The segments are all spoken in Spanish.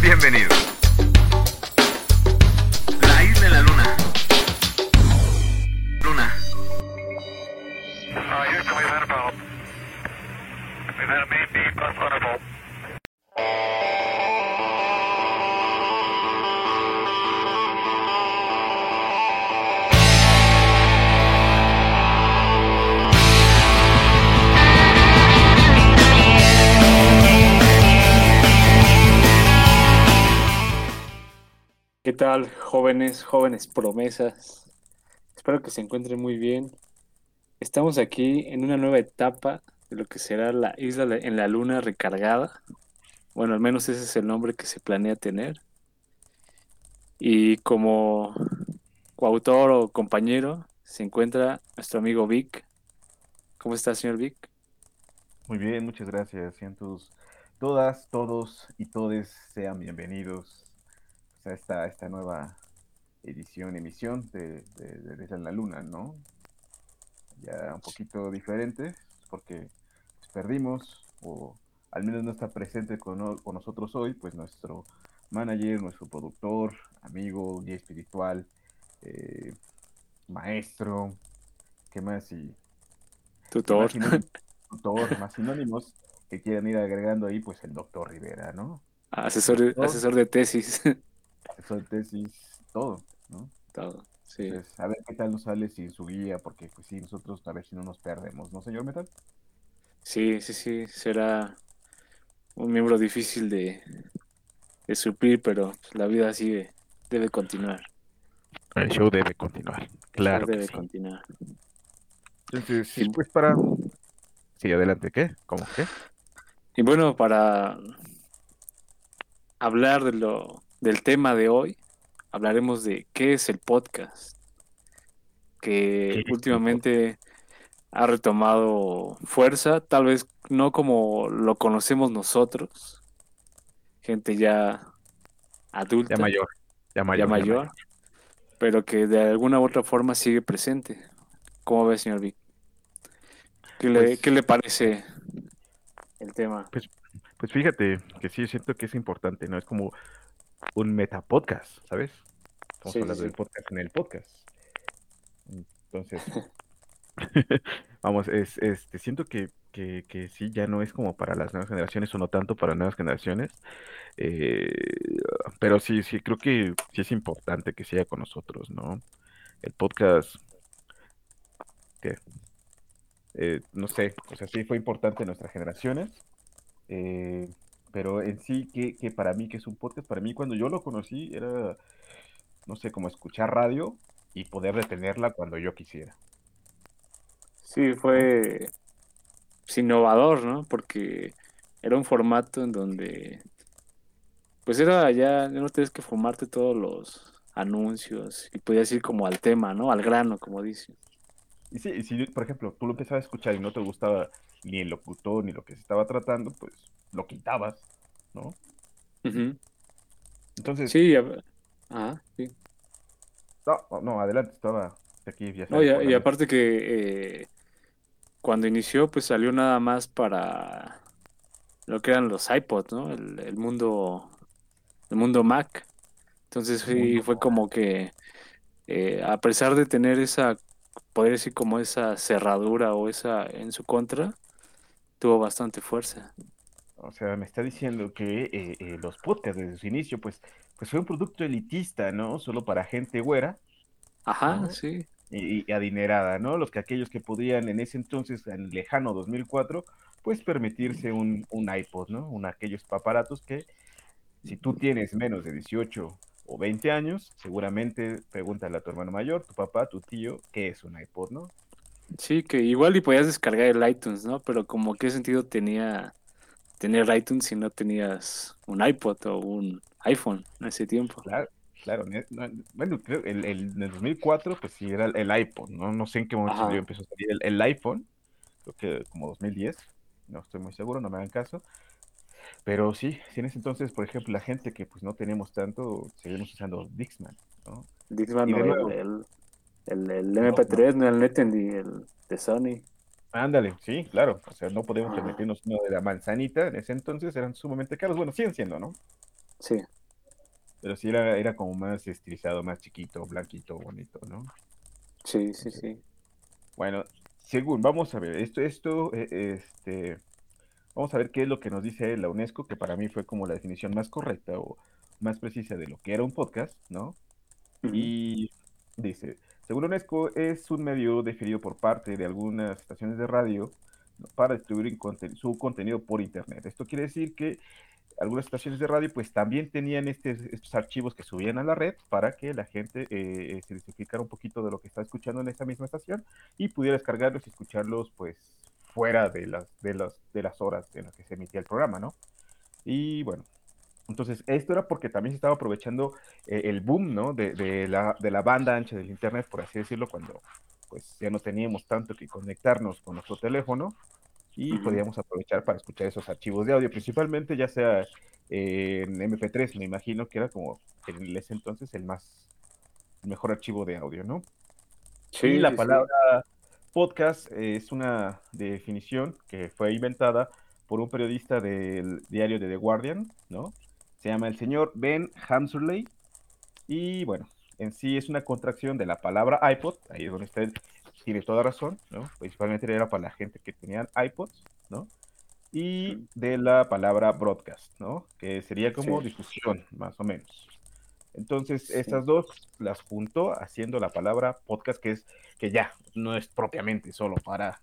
Bienvenidos. Jóvenes, promesas? Espero que se encuentren muy bien. Estamos aquí en una nueva etapa de lo que será la isla en la luna recargada. Bueno, al menos ese es el nombre que se planea tener. Y como coautor o compañero se encuentra nuestro amigo Vic. ¿Cómo está, señor Vic? Muy bien, muchas gracias. Sean todos, todas, todos y todes sean bienvenidos a esta nueva edición, emisión de, de, de la Luna, ¿no? Ya un poquito diferente, porque pues, perdimos, o al menos no está presente con, con nosotros hoy, pues nuestro manager, nuestro productor, amigo, guía espiritual, eh, maestro, ¿qué más? Y Tutor. más sinónimos, tutor, más sinónimos que quieran ir agregando ahí, pues el doctor Rivera, ¿no? Asesor, asesor de tesis. Asesor de tesis, todo, ¿no? Todo, sí. Entonces, a ver qué tal nos sale sin su guía, porque pues sí, nosotros a ver si no nos perdemos, ¿no, señor Metal? Sí, sí, sí, será un miembro difícil de, de suplir, pero pues, la vida sigue, debe continuar. El show debe continuar. Claro que debe sí. continuar. Entonces, Sí. pues para. Sí, adelante, ¿qué? ¿Cómo qué? Y bueno, para hablar de lo, del tema de hoy, hablaremos de qué es el podcast, ¿Qué que últimamente ha retomado fuerza, tal vez no como lo conocemos nosotros, gente ya adulta. Ya mayor. Ya mayor. ya mayor, pero que de alguna u otra forma sigue presente. ¿Cómo ve, señor Vic? ¿Qué le, Pues- qué le parece el tema? Pues fíjate que sí siento que es importante, ¿no? Es como un metapodcast, ¿sabes? Estamos Sí, hablando sí. del podcast en el podcast. Entonces, vamos, es, este, siento que, que, que sí, ya no es como para las nuevas generaciones o no tanto para nuevas generaciones, eh, pero sí, sí, creo que sí es importante que siga con nosotros, ¿no? El podcast, que, eh, no sé, o sea, sí fue importante en nuestras generaciones, eh, pero en sí, que, que para mí, que es un podcast, para mí cuando yo lo conocí era, no sé, como escuchar radio y poder detenerla cuando yo quisiera. Sí, fue pues, innovador, ¿no? Porque era un formato en donde, pues era ya, no tienes que fumarte todos los anuncios y podías ir como al tema, ¿no? Al grano, como dicen. Y sí, y si, por ejemplo, tú lo empezabas a escuchar y no te gustaba ni el locutor ni lo que se estaba tratando, pues lo quitabas, ¿no? Entonces, Sí, a- ajá, sí. no, adelante, estaba aquí, ya No, y, a- aparte que eh, cuando inició, pues salió nada más para lo que eran los iPods, ¿no? El, el mundo, el mundo Mac. Entonces sí, fue como que eh, a pesar de tener esa, poder decir como esa cerradura o esa en su contra, tuvo bastante fuerza. O sea, me está diciendo que eh, eh, los podcasts desde su inicio, pues, pues fue un producto elitista, ¿no? Solo para gente güera Ajá, No. sí. y, y adinerada, ¿no? Los que aquellos que podían en ese entonces, en el lejano 2004, pues permitirse un, un iPod, ¿no? Un aquellos aparatos que si tú tienes menos de 18 o 20 años, seguramente pregúntale a tu hermano mayor, tu papá, tu tío, ¿qué es un iPod, no? Sí, que igual y podías descargar el iTunes, ¿no? Pero como qué sentido tenía tener iTunes si no tenías un iPod o un iPhone en ese tiempo. Claro, claro. no, Bueno, creo el, el, en el 2004, pues sí, era el, iPod, ¿no? No sé en qué momento Ajá. salió, empezó a salir el, el iPhone, creo que como 2010, no estoy muy seguro, no me hagan caso. Pero sí, sí en ese entonces, por ejemplo, la gente que pues no tenemos tanto, seguimos usando Dixman, ¿no? Dixman Y de o nuevo. el, el, el, el No, MP3, no, el Netendi, el de Sony. Ándale, sí, claro. O sea, no podemos Ajá. permitirnos uno de la manzanita. En ese entonces eran sumamente caros. Bueno, siguen siendo, ¿no? Sí, Pero sí era, era como más estilizado, más chiquito, blanquito, bonito, ¿no? sí, sí, sí. Bueno, según, vamos a ver, esto, esto, eh, este, vamos a ver qué es lo que nos dice la UNESCO, que para mí fue como la definición más correcta o más precisa de lo que era un podcast, ¿no? Y dice, según UNESCO, es un medio definido por parte de algunas estaciones de radio para distribuir su contenido por Internet. Esto quiere decir que algunas estaciones de radio pues también tenían estos archivos que subían a la red para que la gente eh, eh, se identificara un poquito de lo que está escuchando en esa misma estación y pudiera descargarlos y escucharlos pues fuera de las, de las, de las horas en las que se emitía el programa, ¿no? Y bueno, entonces esto era porque también se estaba aprovechando eh, el boom, ¿no? De, de la, de la banda ancha del Internet, por así decirlo, cuando pues ya no teníamos tanto que conectarnos con nuestro teléfono y podíamos aprovechar para escuchar esos archivos de audio, principalmente ya sea eh, en MP3, me imagino que era como en ese entonces el más el mejor archivo de audio, ¿no? Sí, y la sí. palabra podcast eh, es una definición que fue inventada por un periodista del diario de The Guardian, ¿no? Se llama el señor Ben Hamserley. Y bueno, en sí es una contracción de la palabra iPod, ahí es donde usted tiene toda razón, ¿no? Principalmente era para la gente que tenían iPods, ¿no? Y de la palabra broadcast, ¿no? Que sería como Sí. difusión, más o menos. Entonces, Sí. estas dos las juntó haciendo la palabra podcast, que es que ya no es propiamente solo para,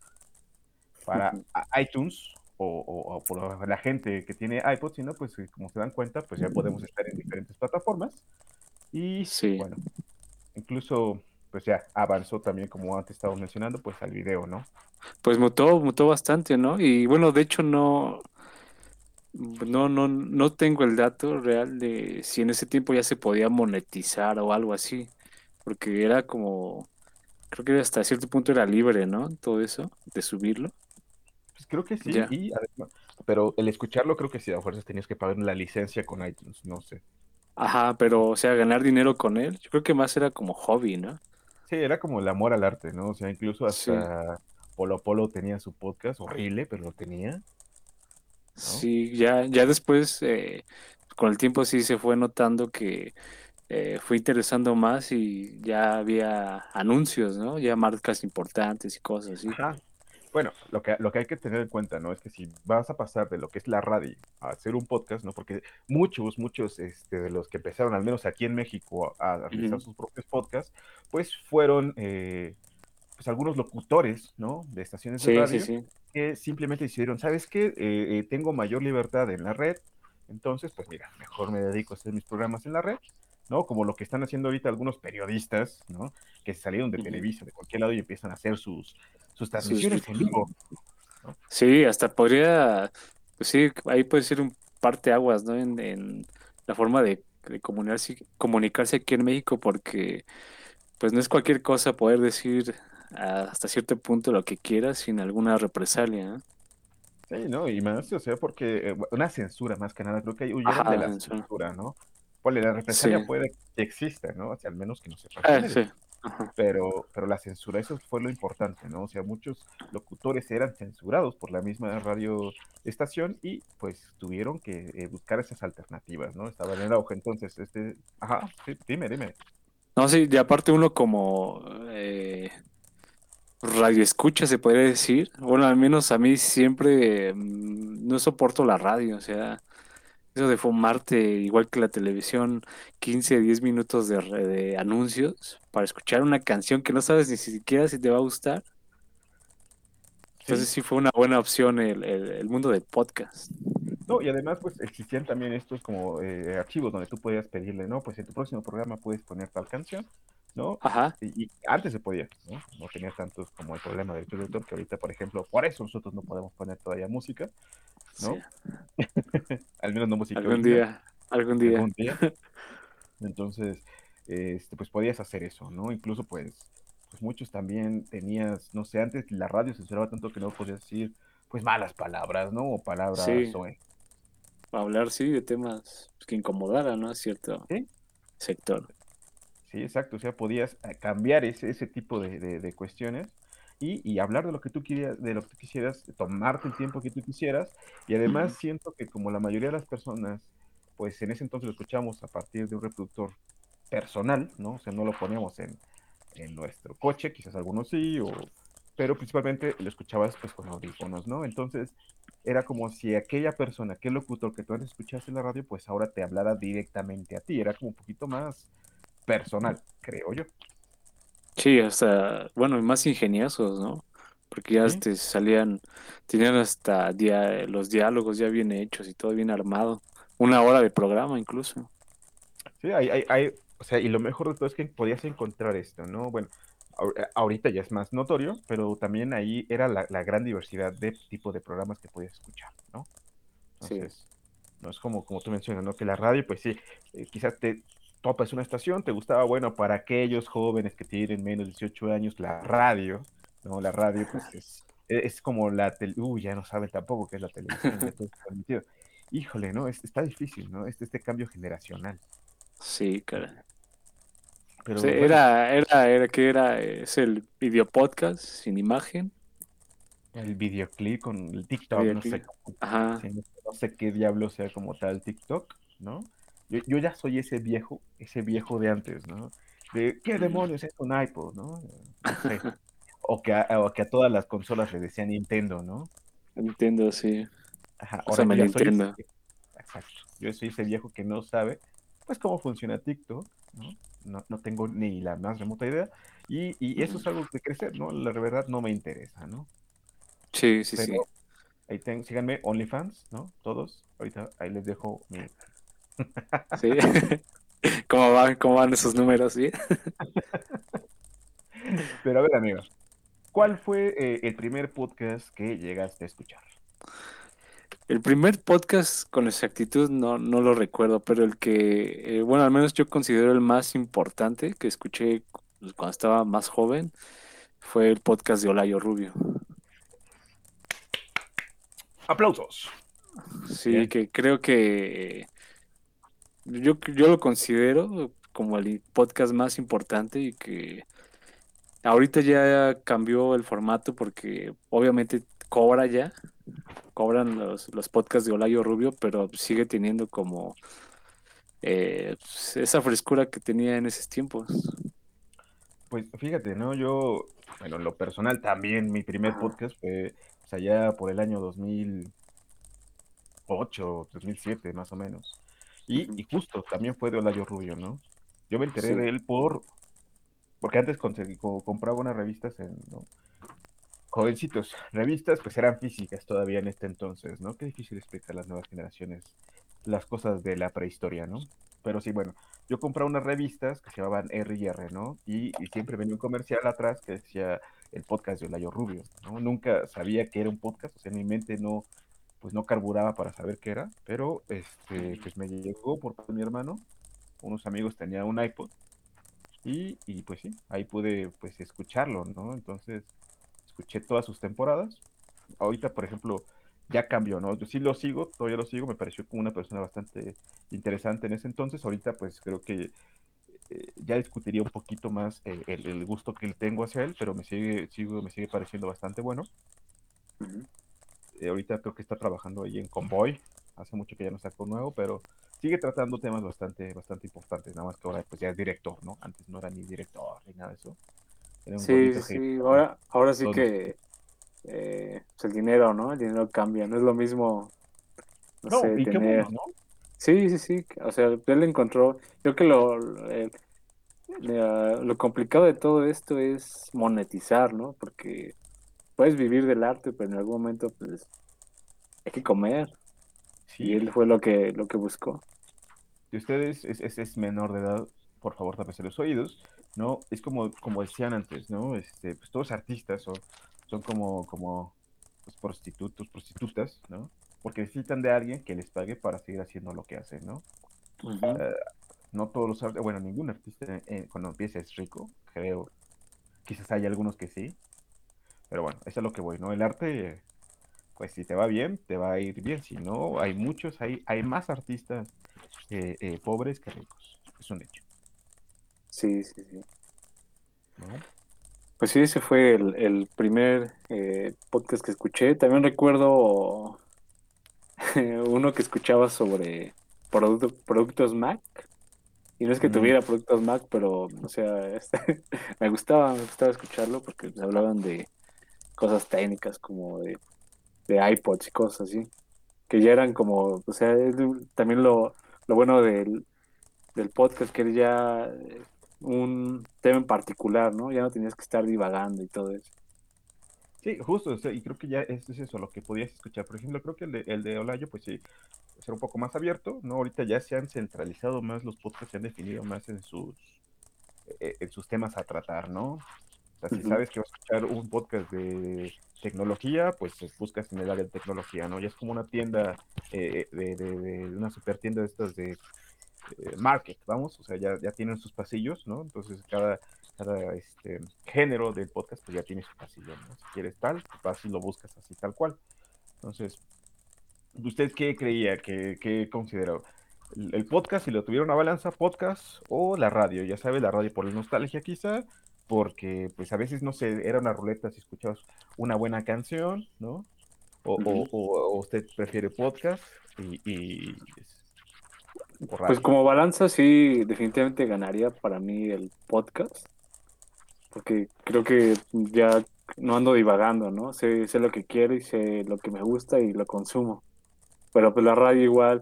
para iTunes o, por la gente que tiene iPod, sino pues como se dan cuenta, pues ya podemos estar en diferentes plataformas. Y Sí. bueno, incluso pues ya avanzó también, como antes estaba mencionando, pues al video, ¿no? Pues mutó, mutó bastante, ¿no? Y bueno, de hecho no, no, no, no tengo el dato real de si en ese tiempo ya se podía monetizar o algo así, porque era como, creo que hasta cierto punto era libre, ¿no? Todo eso, de subirlo. Pues creo que sí, Ya. y además, pero el escucharlo creo que sí, a fuerzas tenías que pagar la licencia con iTunes, no sé. Ajá, pero o sea, ganar dinero con él, yo creo que más era como hobby, ¿no? Sí, era como el amor al arte, ¿no? O sea, incluso Sí. hasta Polo Polo tenía su podcast, horrible, pero lo tenía. Sí, ya, ya después, eh, con el tiempo sí se fue notando que eh, fue interesando más y ya había anuncios, ¿no? Ya marcas importantes y cosas así. Ajá. Bueno, lo que, lo que hay que tener en cuenta, ¿no? Es que si vas a pasar de lo que es la radio a hacer un podcast, ¿no? Porque muchos, muchos este, de los que empezaron, al menos aquí en México, a, a realizar sus propios podcasts, pues fueron, eh, pues algunos locutores, ¿no? De estaciones de radio sí, sí. que simplemente decidieron, ¿sabes qué? Eh, eh, tengo mayor libertad en la red, entonces, pues mira, mejor me dedico a hacer mis programas en la red, ¿no? Como lo que están haciendo ahorita algunos periodistas, ¿no? Que salieron de. Televisa, de cualquier lado, y empiezan a hacer sus, sus transmisiones en vivo. Sí, hasta podría, pues sí, ahí puede ser un parteaguas, ¿no? En, en la forma de, de comunicarse, comunicarse aquí en México, porque pues no es cualquier cosa poder decir hasta cierto punto lo que quieras sin alguna represalia, ¿no? Sí, ¿no? Y más, o sea, porque eh, una censura más que nada, creo que hay huyeron de la censura. censura, ¿no? La represalia Sí. puede que exista, ¿no? O sea, al menos que no se sí. Ajá. pero, pero la censura, eso fue lo importante, ¿no? O sea, muchos locutores eran censurados por la misma radio estación y pues tuvieron que eh, buscar esas alternativas, ¿no? Estaban en el auge, entonces, este, ajá, sí, dime, dime. No, sí, y aparte uno como eh, radio escucha, se podría decir. Bueno, al menos a mí siempre mm, no soporto la radio, o sea, eso de fumarte, igual que la televisión, 15, 10 minutos de, de anuncios para escuchar una canción que no sabes ni siquiera si te va a gustar. Entonces sí fue una buena opción el, el- el mundo del podcast. No, y además, pues existían también estos como eh, archivos donde tú podías pedirle, ¿no? Pues en tu próximo programa puedes poner tal canción, ¿no? Ajá, Y, y antes se podía, ¿no? No tenía tantos como el problema del de autor, que ahorita, por ejemplo, por eso nosotros no podemos poner todavía música, ¿no? sí, Al menos no música. algún día, algún día. algún día. Entonces, este, pues podías hacer eso, ¿no? Incluso, pues, pues muchos también tenías, no sé, antes la radio censuraba tanto que no podías decir, pues, malas palabras, ¿no? O palabras Sí. soez. Hablar, sí, de temas que incomodaran, ¿no? Cierto Sí. sector. Sí, exacto. O sea, podías eh, cambiar ese, ese tipo de, de- de cuestiones y, y hablar de lo que tú querías, de lo que tú quisieras, tomarte el tiempo que tú quisieras. Y además siento que como la mayoría de las personas pues en ese entonces lo escuchamos a partir de un reproductor personal, ¿no? O sea, no lo poníamos en, en nuestro coche, quizás algunos sí, o, pero principalmente lo escuchabas pues con audífonos, ¿no? Entonces era como si aquella persona, aquel locutor que tú antes escuchaste en la radio, pues ahora te hablara directamente a ti, era como un poquito más personal, creo yo. Sí, hasta, bueno, y más ingeniosos, ¿no? Porque ya Sí. este, salían, tenían hasta dia- los diálogos ya bien hechos y todo bien armado. Una hora de programa incluso. Sí, hay, hay, hay, o sea, y lo mejor de todo es que podías encontrar esto, ¿no? Bueno, ahorita ya es más notorio, pero también ahí era la, la gran diversidad de tipo de programas que podías escuchar, ¿no? Sí. Entonces, no es como, como tú mencionas, ¿no? Que la radio, pues sí, eh, quizás te topas una estación, te gustaba, bueno, para aquellos jóvenes que tienen menos de 18 años, la radio, ¿no? La radio, pues es, es como la tele, uy, ya no saben tampoco qué es la televisión, ya todo está permitido. Híjole, ¿no? Es- está difícil, ¿no? Este, este cambio generacional. Sí, cara. Pero Sí, bueno, era, era, era que era, es el video podcast sin imagen. el videoclip con el TikTok, no sé, Ajá. no, sé qué diablo sea como tal TikTok, ¿no? Yo, yo ya soy ese viejo, ese viejo de antes, ¿no? De qué demonios es un iPod, ¿no? No sé. O que, a, o que a todas las consolas le decían Nintendo, ¿no? Entiendo, sí. Ajá, O sea, me ya soy ese- Nintendo. exacto. Yo soy ese viejo que no sabe, pues, cómo funciona TikTok, ¿no? No, no tengo ni la más remota idea. Y, y eso es algo de crecer, ¿no? La verdad no me interesa, ¿no? Sí, sí, sí. Ahí ten- síganme, OnlyFans, ¿no? Todos. Ahorita ahí les dejo mi. Sí. ¿Cómo van, cómo van esos números? ¿Sí? Pero a ver, amigos, ¿cuál fue eh, el primer podcast que llegaste a escuchar? El primer podcast con exactitud no, no lo recuerdo, pero el que, eh, bueno, al menos yo considero el más importante que escuché cu- cuando estaba más joven fue el podcast de Olayo Rubio. ¡Aplausos! Sí, Bien. que creo que yo, yo lo considero como el podcast más importante y que ahorita ya cambió el formato porque obviamente cobra ya, cobran los, los podcasts de Olayo Rubio, pero sigue teniendo como eh, pues, esa frescura que tenía en esos tiempos. Pues fíjate, ¿no? Yo, bueno, en lo personal también, mi primer podcast fue, ya por el año 2008, 2007, más o menos. Y, y justo, también fue de Olayo Rubio, ¿no? Yo me enteré Sí. de él por, porque antes conseguí, co- compraba unas revistas en, ¿no? Jovencitos, revistas pues eran físicas todavía en este entonces, ¿no? Qué difícil explicar a las nuevas generaciones las cosas de la prehistoria, ¿no? Pero sí, bueno, yo compraba unas revistas que se llamaban R y R, ¿no? Y, siempre venía un comercial atrás que decía el podcast de Olayo Rubio, ¿no? Nunca sabía que era un podcast, o sea, mi mente no, pues no carburaba para saber qué era, pero este, pues me llegó por parte de mi hermano, unos amigos tenían un iPod y, y pues sí, ahí pude pues escucharlo, ¿no? Entonces escuché todas sus temporadas. Ahorita, por ejemplo, ya cambió, ¿no? Yo sí lo sigo, todavía lo sigo, me pareció como una persona bastante interesante en ese entonces. Ahorita, pues creo que eh, ya discutiría un poquito más eh, el, el gusto que tengo hacia él, pero me sigue, sigo, me sigue pareciendo bastante bueno. Eh, ahorita creo que está trabajando ahí en Convoy. Hace mucho que ya no sacó nuevo, pero sigue tratando temas bastante, bastante importantes. Nada más que ahora pues ya es director, ¿no? Antes no era ni director ni nada de eso. Era un Sí, sí, ahora, ahora sí Todo. que eh, pues el dinero, ¿no? El dinero cambia, no es lo mismo, no, No, sé, y qué tener... bueno, ¿no? Sí, sí, sí, o sea, él encontró, creo que lo, lo- complicado de todo esto es monetizar, ¿no? Porque puedes vivir del arte, pero en algún momento, pues, hay que comer, y Sí, él fue lo que, lo que buscó. Si ustedes es, es, es menor de edad, por favor, tápese los oídos, ¿no? Es como, como decían antes, ¿no? Este, pues todos artistas son, son como, como pues, prostitutos, prostitutas, ¿no? Porque necesitan de alguien que les pague para seguir haciendo lo que hacen, ¿no? Eh, no todos los artistas, bueno, ningún artista eh, cuando empieza es rico, creo. Quizás hay algunos que sí, pero bueno, eso es lo que voy, ¿no? El arte, pues si te va bien, te va a ir bien. Si no, hay muchos, hay, hay más artistas eh, eh, pobres que ricos. Es un hecho, Sí, sí, sí. ¿no? Pues sí, ese fue el, el primer eh, podcast que escuché. También recuerdo uno que escuchaba sobre producto- productos Mac. Y no es que Mm. tuviera productos Mac, pero, o sea, este, me gustaba, me gustaba escucharlo porque pues, hablaban de cosas técnicas como de, de iPods y cosas así. Que ya eran como, o sea, también lo, lo bueno del, del podcast, que ya un tema en particular, ¿no? Ya no tenías que estar divagando y todo eso. Sí, justo, o sea, y creo que ya es, es eso lo que podías escuchar. Por ejemplo, creo que el de, el de Olayo, pues sí, ser un poco más abierto, ¿no? Ahorita ya se han centralizado más los podcasts, se han definido más en sus, eh, en sus temas a tratar, ¿no? O sea, si sabes que vas a escuchar un podcast de tecnología, pues buscas en el área de tecnología, ¿no? Ya es como una tienda, eh, de, de- de una super tienda de estas de eh, market, vamos, o sea, ya, ya tienen sus pasillos, ¿no? Entonces cada, cada este, género del podcast pues ya tiene su pasillo, ¿no? Si quieres tal, pues vas y lo buscas así tal cual. Entonces, ¿usted qué creía, qué, qué consideró? El, el podcast, si lo tuviera una balanza, podcast o la radio, ya sabes, la radio por la nostalgia quizá, porque pues a veces, no sé, era una ruleta si escuchabas una buena canción, ¿no? O, o- o- o usted prefiere podcast y... y- Pues como balanza sí, definitivamente ganaría para mí el podcast, porque creo que ya no ando divagando, ¿no? Sé, sé lo que quiero y sé lo que me gusta y lo consumo. Pero pues la radio igual,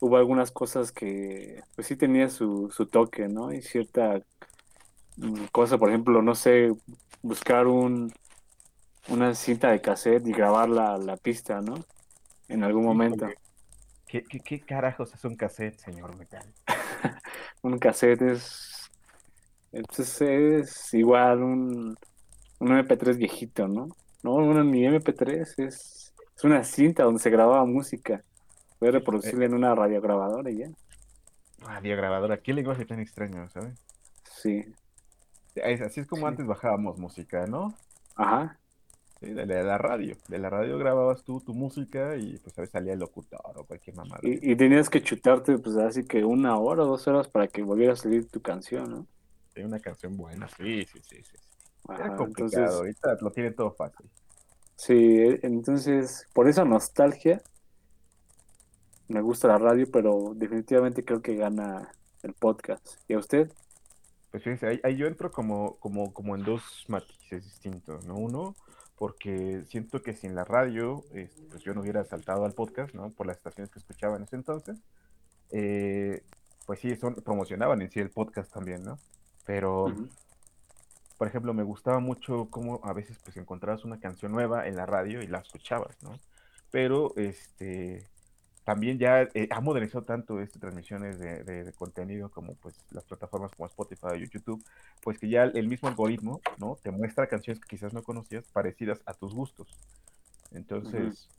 hubo algunas cosas que pues sí tenía su, su toque, ¿no? Y cierta mm, cosa, por ejemplo, no sé, buscar un, una cinta de cassette y grabar la, la pista, ¿no? En algún momento. Híjole, ¿Qué, qué, qué carajos es un cassette, señor Metal? Un cassette es, es, es igual un, un MP3 viejito, ¿no? No, no, ni MP3, es, es una cinta donde se grababa música. Puedes reproducirla en una radiograbadora y ya. Radiograbadora, qué lenguaje tan extraño, ¿sabes? Sí. Así es como Sí. antes bajábamos música, ¿no? Ajá. Sí, de, la- de la radio. De la radio grababas tú tu música y pues a veces salía el locutor o cualquier mamada. Y, y tenías que chutarte, pues así que una hora o dos horas para que volviera a salir tu canción, ¿no? Era una canción buena, sí, sí, sí, sí. sí. Era complicado, entonces, ahorita lo tiene todo fácil. sí, eh, entonces, por esa nostalgia, me gusta la radio, pero definitivamente creo que gana el podcast. ¿Y a usted? Pues fíjense, ahí, ahí yo entro como, como, como en dos matices distintos, ¿no? Uno, porque siento que sin la radio, este, pues yo no hubiera saltado al podcast, ¿no? Por las estaciones que escuchaba en ese entonces. Eh, pues sí, son, promocionaban en sí el podcast también, ¿no? Pero, por ejemplo, me gustaba mucho cómo a veces pues encontrabas una canción nueva en la radio y la escuchabas, ¿no? Pero, este, también ya eh, ha modernizado tanto estas transmisiones de, de- de contenido como pues las plataformas como Spotify o YouTube, pues que ya el mismo algoritmo, ¿no? Te muestra canciones que quizás no conocías parecidas a tus gustos. Entonces,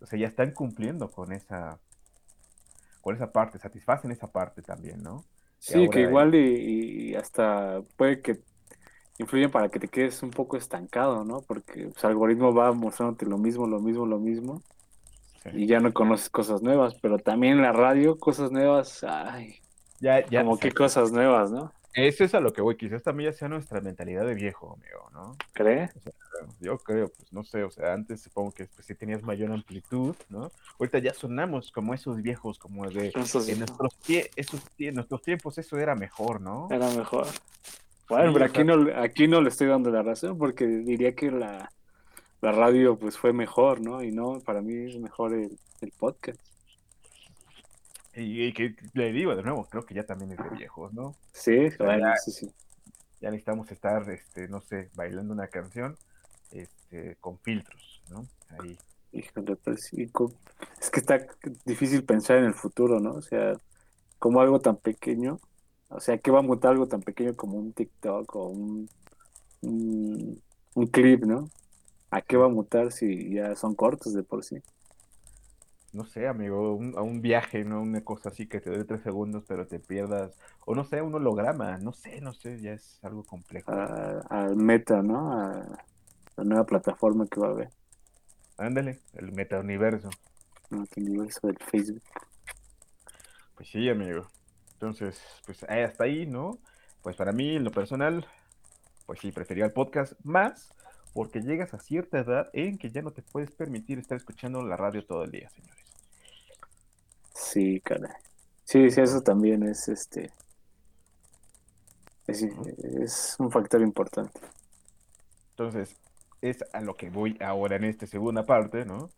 o sea, ya están cumpliendo con esa, con esa parte, satisfacen esa parte también, ¿no? Sí, que igual y, y hasta puede que influyen para que te quedes un poco estancado, ¿no? Porque pues, el algoritmo va mostrándote lo mismo, lo mismo, lo mismo. Y ya no conoces cosas nuevas, pero también en la radio, cosas nuevas, ay, Ya, ya, como que cosas nuevas, ¿no? Eso es a lo que voy, quizás también ya sea nuestra mentalidad de viejo, amigo, ¿no? ¿Cree? Yo creo, pues no sé, o sea, antes supongo que pues, sí tenías mayor amplitud, ¿no? Ahorita ya sonamos como esos viejos, como de Esos- en nuestros, tie- esos tie- en nuestros tiempos eso era mejor, ¿no? Era mejor. Bueno, Sí, pero o aquí no, aquí no le estoy dando la razón porque diría que la, la radio pues fue mejor, ¿no? Y no, para mí es mejor el, el podcast. Y, y que le digo de nuevo, creo que ya también es de viejos, ¿no? Sí, bueno, ya- sí, sí. Ya necesitamos estar, este, no sé, bailando una canción, este, con filtros, ¿no? Ahí. Híjole, pues es que está difícil pensar en el futuro, ¿no? O sea, como algo tan pequeño, o sea, ¿qué va a mutar algo tan pequeño como un TikTok o un, un, un clip, ¿no? ¿A qué va a mutar si ya son cortos de por sí? no sé, amigo, un, a un viaje, ¿no? Una cosa así que te dé tres segundos, pero te pierdas, o no sé, un holograma, no sé, no sé, ya es algo complejo. Al meta, ¿no? A la nueva plataforma que va a haber, Ándale, el metauniverso. ¿no? Que universo del Facebook. Pues sí, amigo. Entonces, pues eh, hasta ahí, ¿no? Pues para mí, en lo personal, pues sí, prefería el podcast más porque llegas a cierta edad en que ya no te puedes permitir estar escuchando la radio todo el día, señores. Sí, caray. Sí, sí, eso también es este. Es, es un factor importante. Entonces, es a lo que voy ahora en esta segunda parte, ¿no?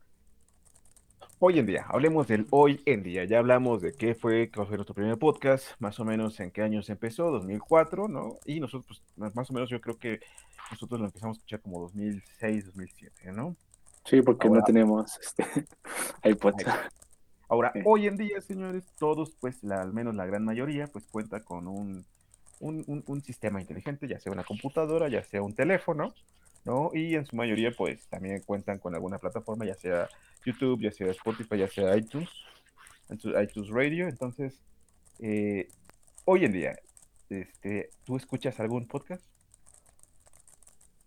Hoy en día, hablemos del hoy en día. Ya hablamos de qué fue, qué fue nuestro primer podcast, más o menos en qué año se empezó, 2004, ¿no? Y nosotros, pues, más o menos yo creo que nosotros lo empezamos a escuchar como 2006, 2007, ¿no? Sí, porque Ahora- no tenemos este iPod. Ahora, Sí. hoy en día, señores, todos, pues, la, al menos la gran mayoría, pues, cuenta con un, un, un- un sistema inteligente, ya sea una computadora, ya sea un teléfono, ¿no? Y en su mayoría, pues, también cuentan con alguna plataforma, ya sea YouTube, ya sea Spotify, ya sea iTunes, iTunes Radio. Entonces, eh, hoy en día, este, ¿tú escuchas algún podcast?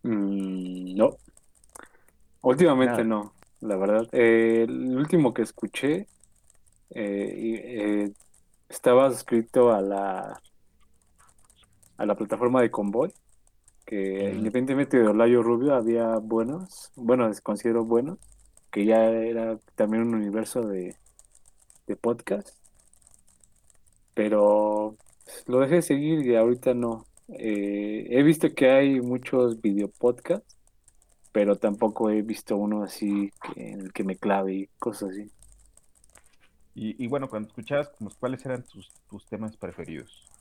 Mm, no. Últimamente Nada. no, la verdad. Eh, el último que escuché eh, eh, estaba suscrito a la a la plataforma de Convoy, que independientemente de Olayo Rubio había buenos, bueno, les considero buenos, que ya era también un universo de, de podcast, pero lo dejé de seguir y ahorita no. Eh, he visto que hay muchos videopodcasts, pero tampoco he visto uno así que, en el que me clave y cosas así. Y, y bueno, cuando escuchabas, ¿cuáles eran tus, tus temas preferidos?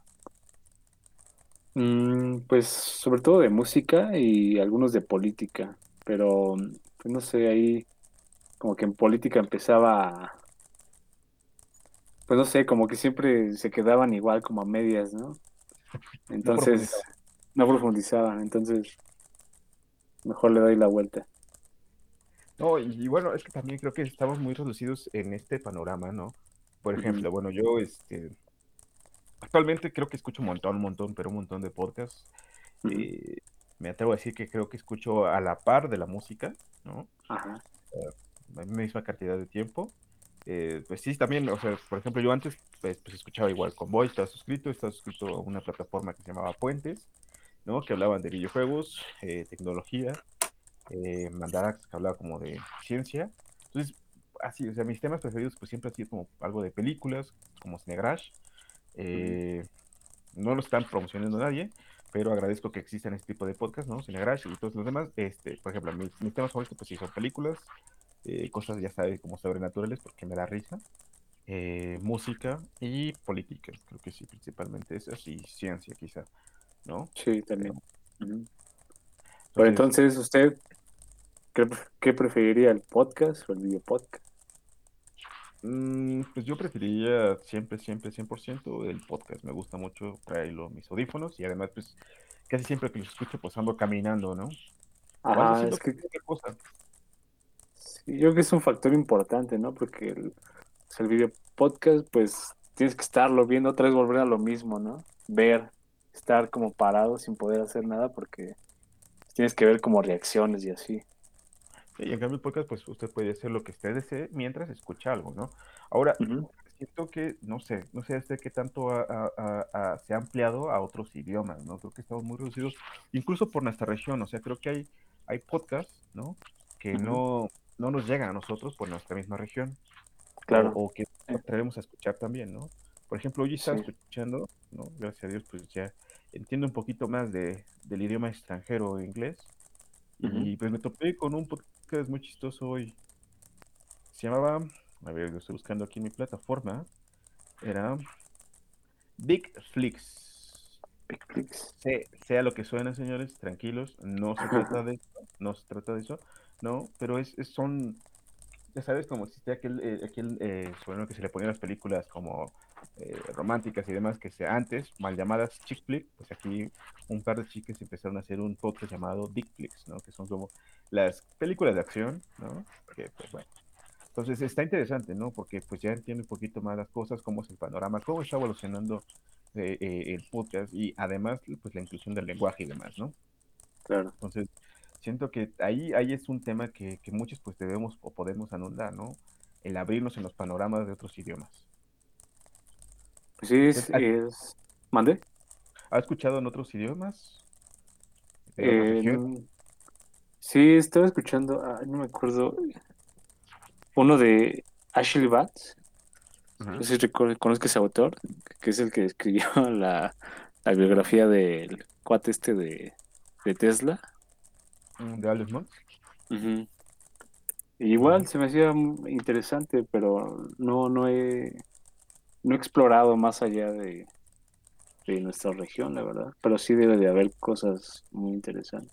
Mm, pues sobre todo de música y algunos de política, pero pues, no sé, ahí como que en política empezaba a- pues no sé, como que siempre se quedaban igual como a medias, ¿no? Entonces, no profundizaban, entonces mejor le doy la vuelta. No, y, y bueno, es que también creo que estamos muy reducidos en este panorama, ¿no? Por Ujú. ejemplo, bueno, yo este actualmente creo que escucho un montón, un montón, pero un montón de podcasts. Eh, me atrevo a decir que creo que escucho a la par de la música, ¿no? Ajá. La misma cantidad de tiempo. Eh, pues sí, también, o sea, por ejemplo, yo antes pues, pues, escuchaba igual Convoy, estaba suscrito, estaba suscrito a una plataforma que se llamaba Puentes, ¿no? Que hablaban de videojuegos, eh, tecnología, eh, Mandarax, que hablaba como de ciencia. Entonces, así, o sea, mis temas preferidos pues siempre han sido como algo de películas, como Cinegrash. Eh, no lo están promocionando nadie, pero agradezco que existan este tipo de podcasts, ¿no? Cinegrash y todos los demás. Este, por ejemplo, mis, mis temas favoritos pues sí son películas, eh, cosas ya sabes como sobrenaturales porque me da risa, eh, música y política, creo que sí, principalmente esas y ciencia quizá, ¿no? Sí, también. Pero entonces, ¿usted qué, qué preferiría, el podcast o el video podcast? Mm, pues yo preferiría siempre, siempre, 100% el podcast. Me gusta mucho traerlo mis audífonos y además, pues casi siempre que los escucho, pues ando caminando, ¿no? Haciendo es que cosa. sí, yo creo que es un factor importante, ¿no? Porque el, sea, el video podcast, pues tienes que estarlo viendo otra vez, volver a lo mismo, ¿no? Ver, estar como parado sin poder hacer nada porque tienes que ver como reacciones y así. Y en cambio el podcast, pues usted puede hacer lo que usted desee mientras escucha algo, ¿no? Ahora, Ujú. siento que, no sé, no sé este qué tanto ha- se ha ampliado a otros idiomas, ¿no? Creo que estamos muy reducidos, incluso por nuestra región, o sea, creo que hay, hay podcasts, ¿no? Que no, no nos llegan a nosotros por nuestra misma región. Claro. o, o que Sí. traeremos a escuchar también, ¿no? Por ejemplo, hoy estaba Sí. escuchando, ¿no? Gracias a Dios, pues ya entiendo un poquito más de, del idioma extranjero inglés. Y pues me topé con un podcast muy chistoso hoy. Se llamaba, a ver, lo estoy buscando aquí en mi plataforma. Era Big Flicks. Big Flicks. Sé- sea lo que suena, señores, tranquilos, no se trata de eso, no se trata de eso, no, pero es, es- son, ya sabes, como existe aquel, eh, aquel eh, sobre que se le ponían las películas como eh, románticas y demás, que se, antes, mal llamadas chick flick, pues aquí un par de chicas empezaron a hacer un podcast llamado Big Flicks, ¿no? Que son como las películas de acción, ¿no? Que, pues bueno. Entonces está interesante, ¿no? Porque pues ya entiendo un poquito más las cosas, cómo es el panorama, cómo está evolucionando eh, eh, el podcast y además pues la inclusión del lenguaje y demás, ¿no? Claro. Entonces siento que ahí, ahí es un tema que, que muchos pues debemos o podemos anular, ¿no? El abrirnos en los panoramas de otros idiomas. Sí, es, es... ¿Mande? ¿Has escuchado en otros idiomas? ¿De otras Eh, sí, estaba escuchando, ah, no me acuerdo, uno de Ashley Batts. No sé si conozco ese autor, que es el que escribió la, la biografía del cuate este de, de Tesla. Mm, De Alex. Y Igual se me hacía interesante, pero no, no he, no he explorado más allá de, de nuestra región, la verdad. Pero sí debe de haber cosas muy interesantes.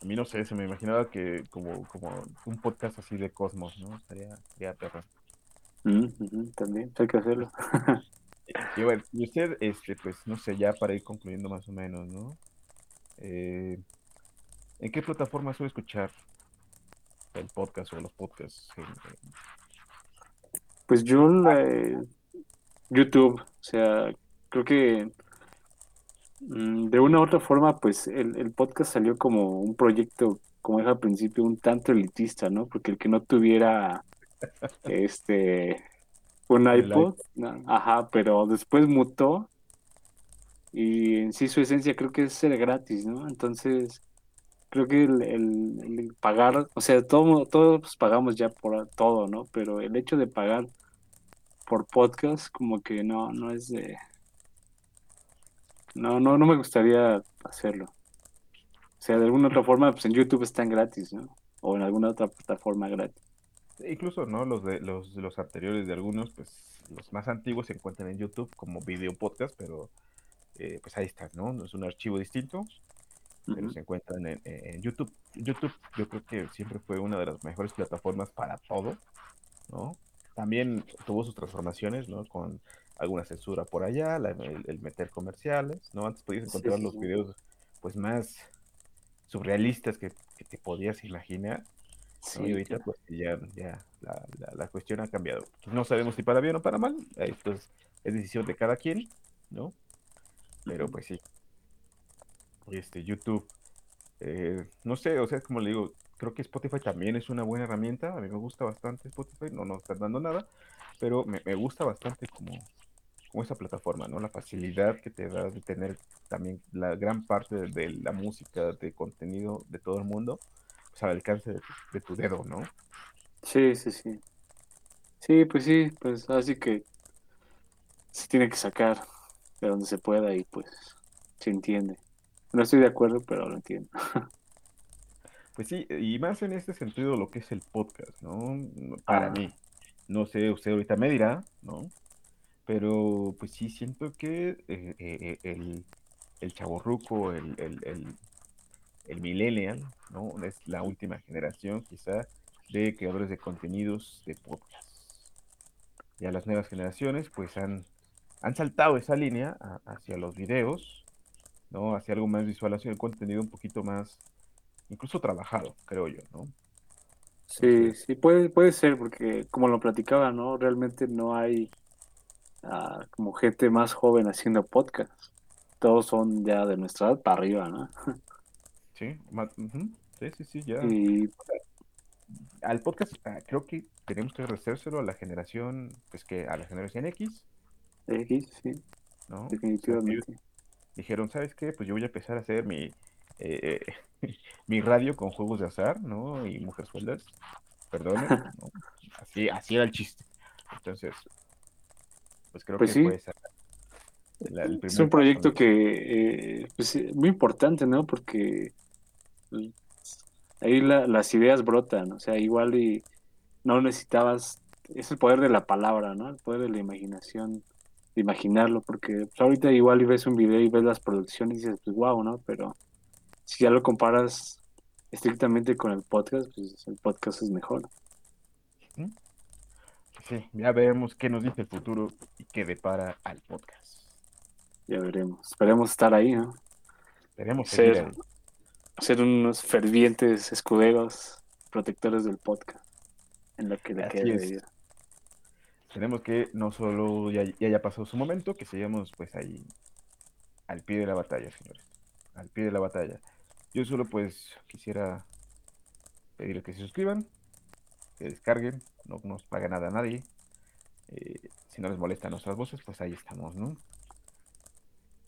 A mí no sé, se me imaginaba que como, como un podcast así de Cosmos, ¿no? Estaría, estaría perro. Mm, también, hay que hacerlo. Y bueno, y usted, este, pues, no sé, ya para ir concluyendo más o menos, ¿no? Eh, ¿en qué plataforma suele escuchar el podcast o los podcasts? Pues yo, la- YouTube, o sea, creo que mm, de una u otra forma, pues el, el podcast salió como un proyecto, como dije al principio, un tanto elitista, ¿no? Porque el que no tuviera este un iPod, no, ajá, pero después mutó y en sí su esencia creo que es ser gratis, ¿no? Entonces, creo que el, el- el pagar, o sea, todo, todos pagamos ya por todo, ¿no? Pero el hecho de pagar por podcast como que no, no es de... No, no, no me gustaría hacerlo. O sea, de alguna otra forma, pues en YouTube están gratis, ¿no? O en alguna otra plataforma gratis. Incluso, ¿no? Los de los, los anteriores de algunos, pues, los más antiguos se encuentran en YouTube como video podcast, pero eh, pues ahí están, ¿no? Es un archivo distinto, pero se encuentran en, en- en YouTube. YouTube yo creo que siempre fue una de las mejores plataformas para todo, ¿no? También tuvo sus transformaciones, ¿no? Con alguna censura por allá, la- el, el meter comerciales, ¿no? Antes podías encontrar sí, los videos, pues, más surrealistas que, que te podías imaginar, ¿no? Sí, Y ahorita, claro. pues, ya, ya la, la- la cuestión ha cambiado. No sabemos si para bien o para mal, esto es, es decisión de cada quien, ¿no? Pero, pues, sí. Este, YouTube, eh, no sé, o sea, como le digo, creo que Spotify también es una buena herramienta. A mí me gusta bastante Spotify, no nos están dando nada, pero me, me gusta bastante como, como esa plataforma, ¿no? La facilidad que te da de tener también la gran parte de, la música, de contenido de todo el mundo, pues al alcance de de tu dedo, ¿no? Sí, sí, sí. Sí, pues sí, pues así que se tiene que sacar de donde se pueda y pues se entiende. No estoy de acuerdo, pero lo entiendo. Pues sí, y más en este sentido lo que es el podcast, ¿no? Para Ah. mí. No sé, usted ahorita me dirá, ¿no? Pero pues sí siento que eh, eh, eh, el, el chavorruco, el, el, el, el millennial, ¿no? Es la última generación quizá de creadores de contenidos de podcast. Ya las nuevas generaciones pues han, han saltado esa línea a- hacia los videos, ¿no? Hacia algo más visual, hacia el contenido un poquito más, incluso trabajado, creo yo, ¿no? Sí, sí, puede, puede ser, porque como lo platicaba, ¿no? Realmente no hay ah, como gente más joven haciendo podcast. Todos son ya de nuestra edad para arriba, ¿no? Sí, sí, sí, sí, ya. Y Al podcast ah, creo que tenemos que agradecérselo a la generación, pues que a la generación X, X, sí, ¿no? Definitivamente. dijeron, ¿sabes qué? Pues yo voy a empezar a hacer mi, eh, mi radio con juegos de azar, ¿no? Y mujerzuelas, perdonen, ¿no? Así, así era el chiste. Entonces, pues creo Pues que sí. fue esa la- el Es un proyecto que eh, pues, muy importante, ¿no? Porque pues, ahí la- las ideas brotan, o sea, igual y no necesitabas, es el poder de la palabra, ¿no? El poder de la imaginación, de imaginarlo, porque pues, ahorita igual y ves un video y ves las producciones y dices, pues wow, ¿no? Pero si ya lo comparas estrictamente con el podcast, pues el podcast es mejor. Sí, ya veremos qué nos dice el futuro y qué depara al podcast. Ya veremos. Esperemos estar ahí, ¿no? Esperemos Ser- ahí. Ser unos fervientes escuderos, protectores del podcast, en lo que le quede de vida. Esperemos que no solo ya, ya haya pasado su momento, que sigamos pues ahí al pie de la batalla, señores. Al pie de la batalla. Yo solo pues quisiera pedirles que se suscriban, que descarguen, no nos paga nada a nadie. Eh, si no les molestan nuestras voces, pues ahí estamos, ¿no?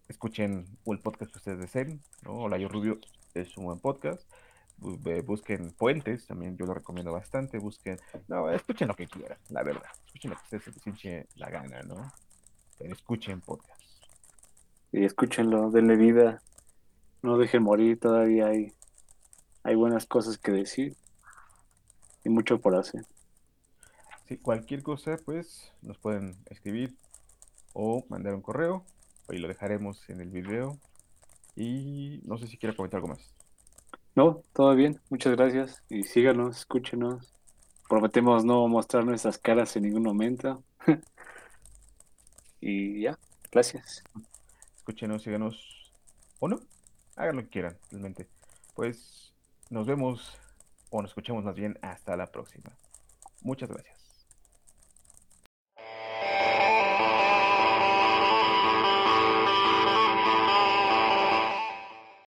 Escuchen el podcast que ustedes deseen, ¿no? Hola, yo Rubio es un buen podcast. busquen puentes, también yo lo recomiendo bastante, busquen, no, escuchen lo que quieran, la verdad, escuchen lo que ustedes se la gana, ¿no? Pero escuchen podcast. Y escúchenlo, denle vida. No dejen morir, todavía hay, hay buenas cosas que decir. Y mucho por hacer. Sí, cualquier cosa, pues nos pueden escribir o mandar un correo. Ahí lo dejaremos en el video. Y no sé si quiere comentar algo más. No, todo bien, muchas gracias. Y síganos, escúchenos. Prometemos no mostrar nuestras caras en ningún momento. y ya, gracias. Escúchenos, síganos o no. Hagan lo que quieran, realmente. Pues nos vemos o nos escuchamos más bien hasta la próxima. Muchas gracias.